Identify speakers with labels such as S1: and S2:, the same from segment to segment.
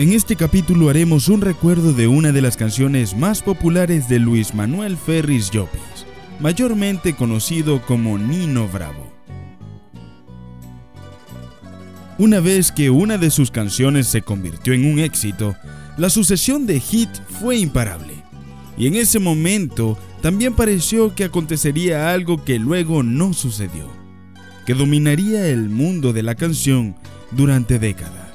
S1: En este capítulo haremos un recuerdo de una de las canciones más populares de Luis Manuel Ferris Llopis, mayormente conocido como Nino Bravo. Una vez que una de sus canciones se convirtió en un éxito, la sucesión de hit fue imparable. Y en ese momento también pareció que acontecería algo que luego no sucedió, que dominaría el mundo de la canción durante décadas.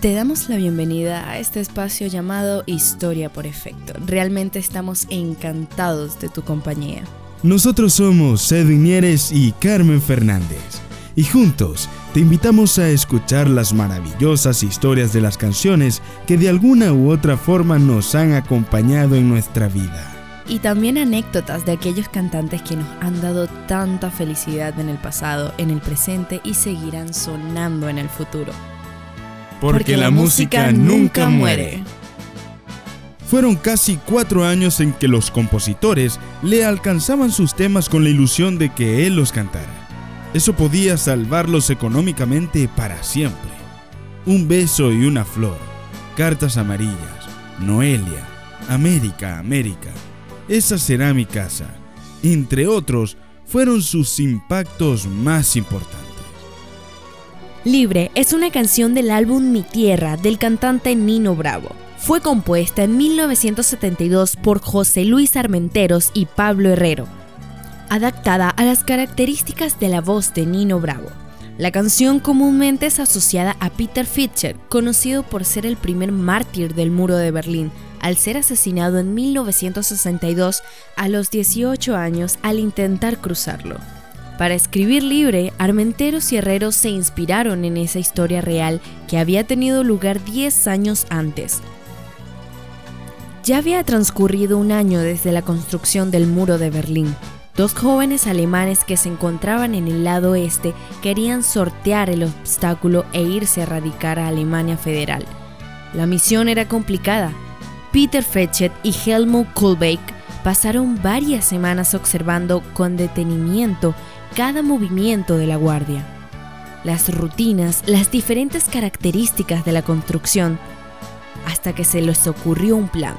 S2: Te damos la bienvenida a este espacio llamado Historia por Efecto. Realmente estamos encantados de tu compañía.
S1: Nosotros somos Edwin Nieres y Carmen Fernández. Y juntos te invitamos a escuchar las maravillosas historias de las canciones que de alguna u otra forma nos han acompañado en nuestra vida.
S2: Y también anécdotas de aquellos cantantes que nos han dado tanta felicidad en el pasado, en el presente y seguirán sonando en el futuro
S1: porque, la, música, nunca muere. Fueron casi cuatro años en que los compositores le alcanzaban sus temas con la ilusión de que él los cantara. Eso podía salvarlos económicamente para siempre. Un beso y una flor, cartas amarillas, Noelia, América, América, esa será mi casa, entre otros, fueron sus impactos más importantes.
S2: Libre es una canción del álbum Mi Tierra del cantante Nino Bravo. Fue compuesta en 1972 por José Luis Armenteros y Pablo Herrero, adaptada a las características de la voz de Nino Bravo. La canción comúnmente es asociada a Peter Fischer, conocido por ser el primer mártir del muro de Berlín, al ser asesinado en 1962 a los 18 años al intentar cruzarlo. Para escribir libre, Armenteros y Herreros se inspiraron en esa historia real que había tenido lugar 10 años antes. Ya había transcurrido un año desde la construcción del muro de Berlín. Dos jóvenes alemanes que se encontraban en el lado este querían sortear el obstáculo e irse a radicar a Alemania Federal. La misión era complicada. Peter Fetchet y Helmut Kohlbeck pasaron varias semanas observando con detenimiento cada movimiento de la guardia, las rutinas, las diferentes características de la construcción, hasta que se les ocurrió un plan.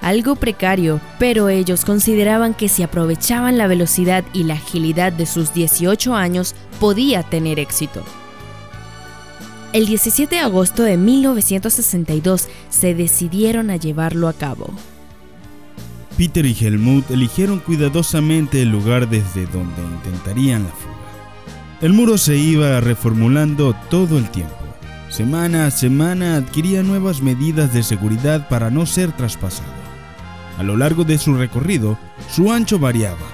S2: Algo precario, pero ellos consideraban que si aprovechaban la velocidad y la agilidad de sus 18 años, podía tener éxito. El 17 de agosto de 1962 se decidieron a llevarlo a cabo.
S1: Peter y Helmut eligieron cuidadosamente el lugar desde donde intentarían la fuga. El muro se iba reformulando todo el tiempo. Semana a semana adquiría nuevas medidas de seguridad para no ser traspasado. A lo largo de su recorrido, su ancho variaba.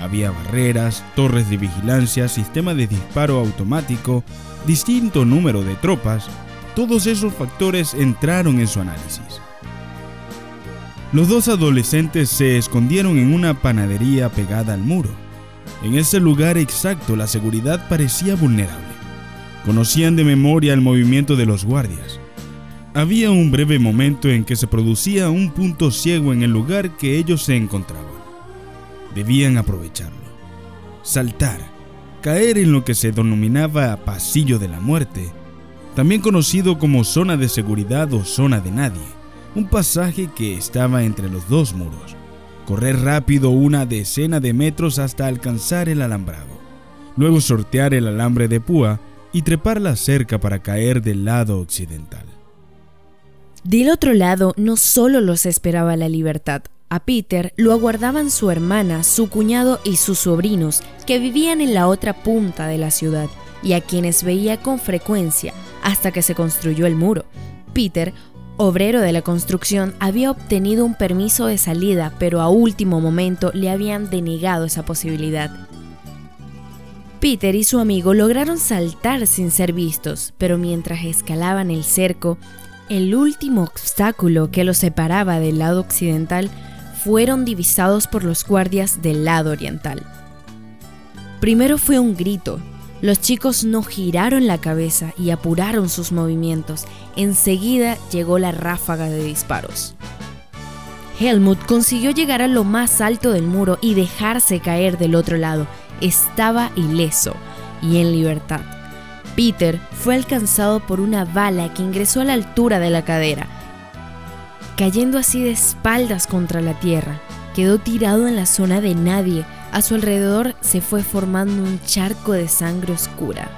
S1: Había barreras, torres de vigilancia, sistema de disparo automático, distinto número de tropas. Todos esos factores entraron en su análisis. Los dos adolescentes se escondieron en una panadería pegada al muro. En ese lugar exacto la seguridad parecía vulnerable. Conocían de memoria el movimiento de los guardias. Había un breve momento en que se producía un punto ciego en el lugar que ellos se encontraban. Debían aprovecharlo. Saltar, caer en lo que se denominaba pasillo de la muerte, también conocido como zona de seguridad o zona de nadie un pasaje que estaba entre los dos muros, correr rápido una decena de metros hasta alcanzar el alambrado, luego sortear el alambre de púa y trepar la cerca para caer del lado occidental.
S2: Del otro lado no solo los esperaba la libertad, a Peter lo aguardaban su hermana, su cuñado y sus sobrinos, que vivían en la otra punta de la ciudad y a quienes veía con frecuencia hasta que se construyó el muro. Peter obrero de la construcción, había obtenido un permiso de salida, pero a último momento le habían denegado esa posibilidad. Peter y su amigo lograron saltar sin ser vistos, pero mientras escalaban el cerco, el último obstáculo que los separaba del lado occidental fueron divisados por los guardias del lado oriental. Primero fue un grito, los chicos no giraron la cabeza y apuraron sus movimientos. Enseguida llegó la ráfaga de disparos. Helmut consiguió llegar a lo más alto del muro y dejarse caer del otro lado. Estaba ileso y en libertad. Peter fue alcanzado por una bala que ingresó a la altura de la cadera, cayendo así de espaldas contra la tierra. Quedó tirado en la zona de nadie. A su alrededor se fue formando un charco de sangre oscura.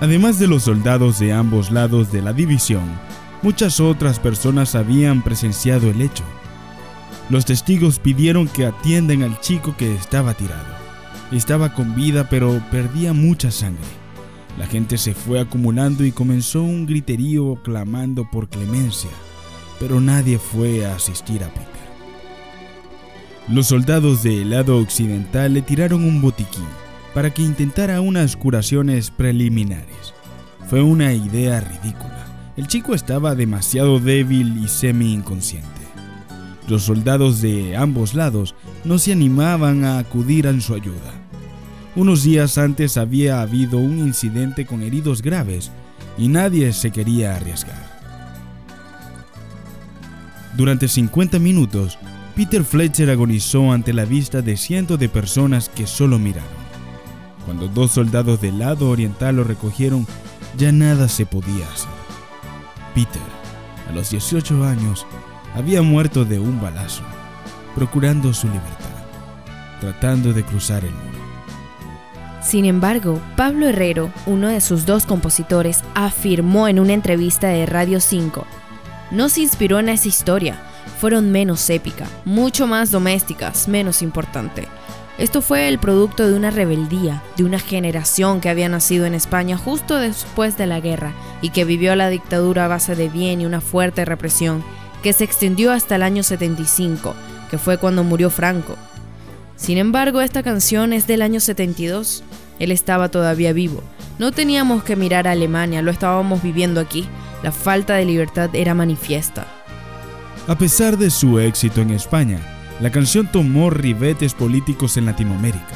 S1: Además de los soldados de ambos lados de la división, muchas otras personas habían presenciado el hecho. Los testigos pidieron que atiendan al chico que estaba tirado. Estaba con vida pero perdía mucha sangre. La gente se fue acumulando y comenzó un griterío clamando por clemencia, pero nadie fue a asistir a Peter. Los soldados del lado occidental le tiraron un botiquín para que intentara unas curaciones preliminares. Fue una idea ridícula. El chico estaba demasiado débil y semi-inconsciente. Los soldados de ambos lados no se animaban a acudir en su ayuda. Unos días antes había habido un incidente con heridos graves y nadie se quería arriesgar. Durante 50 minutos, Peter Fletcher agonizó ante la vista de cientos de personas que solo miraron. Cuando dos soldados del lado oriental lo recogieron, ya nada se podía hacer. Peter, a los 18 años, había muerto de un balazo, procurando su libertad, tratando de cruzar el muro.
S2: Sin embargo, Pablo Herrero, uno de sus dos compositores, afirmó en una entrevista de Radio 5, no se inspiró en esa historia, fueron menos épica, mucho más domésticas, menos importante. Esto fue el producto de una rebeldía, de una generación que había nacido en España justo después de la guerra y que vivió la dictadura a base de bien y una fuerte represión que se extendió hasta el año 75, que fue cuando murió Franco. Sin embargo, esta canción es del año 72. Él estaba todavía vivo. No teníamos que mirar a Alemania, lo estábamos viviendo aquí. La falta de libertad era manifiesta.
S1: A pesar de su éxito en España, la canción tomó ribetes políticos en Latinoamérica.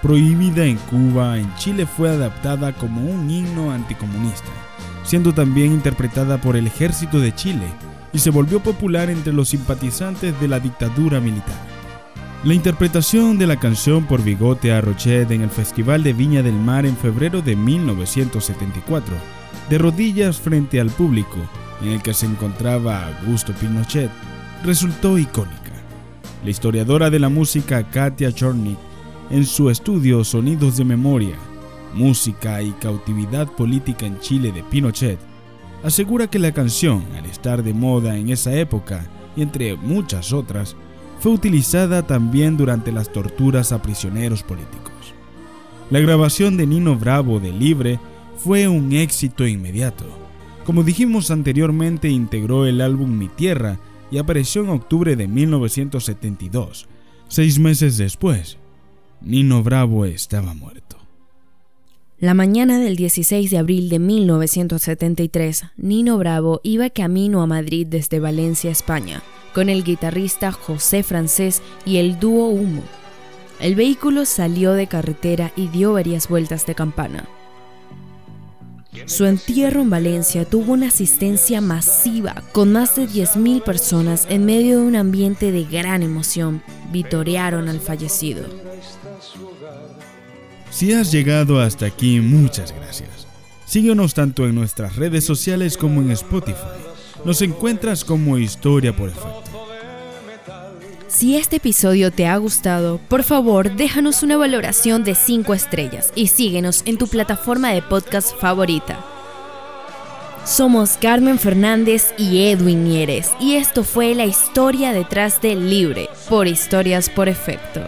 S1: Prohibida en Cuba, en Chile fue adaptada como un himno anticomunista, siendo también interpretada por el ejército de Chile y se volvió popular entre los simpatizantes de la dictadura militar. La interpretación de la canción por Bigote a Rochet en el Festival de Viña del Mar en febrero de 1974, de rodillas frente al público, en el que se encontraba Augusto Pinochet, resultó icónica. La historiadora de la música Katia Chornik, en su estudio Sonidos de Memoria, Música y Cautividad Política en Chile de Pinochet, asegura que la canción, al estar de moda en esa época, y entre muchas otras, fue utilizada también durante las torturas a prisioneros políticos. La grabación de Nino Bravo de Libre fue un éxito inmediato. Como dijimos anteriormente, integró el álbum Mi Tierra y apareció en octubre de 1972. Seis meses después, Nino Bravo estaba muerto.
S2: La mañana del 16 de abril de 1973, Nino Bravo iba camino a Madrid desde Valencia, España con el guitarrista José Francés y el dúo Humo. El vehículo salió de carretera y dio varias vueltas de campana. Su entierro en Valencia tuvo una asistencia masiva, con más de 10.000 personas en medio de un ambiente de gran emoción. Vitorearon al fallecido.
S1: Si has llegado hasta aquí, muchas gracias. Síguenos tanto en nuestras redes sociales como en Spotify. Nos encuentras como Historia por Efecto.
S2: Si este episodio te ha gustado, por favor déjanos una valoración de 5 estrellas y síguenos en tu plataforma de podcast favorita. Somos Carmen Fernández y Edwin Mieres y esto fue la historia detrás de Libre por Historias por Efecto.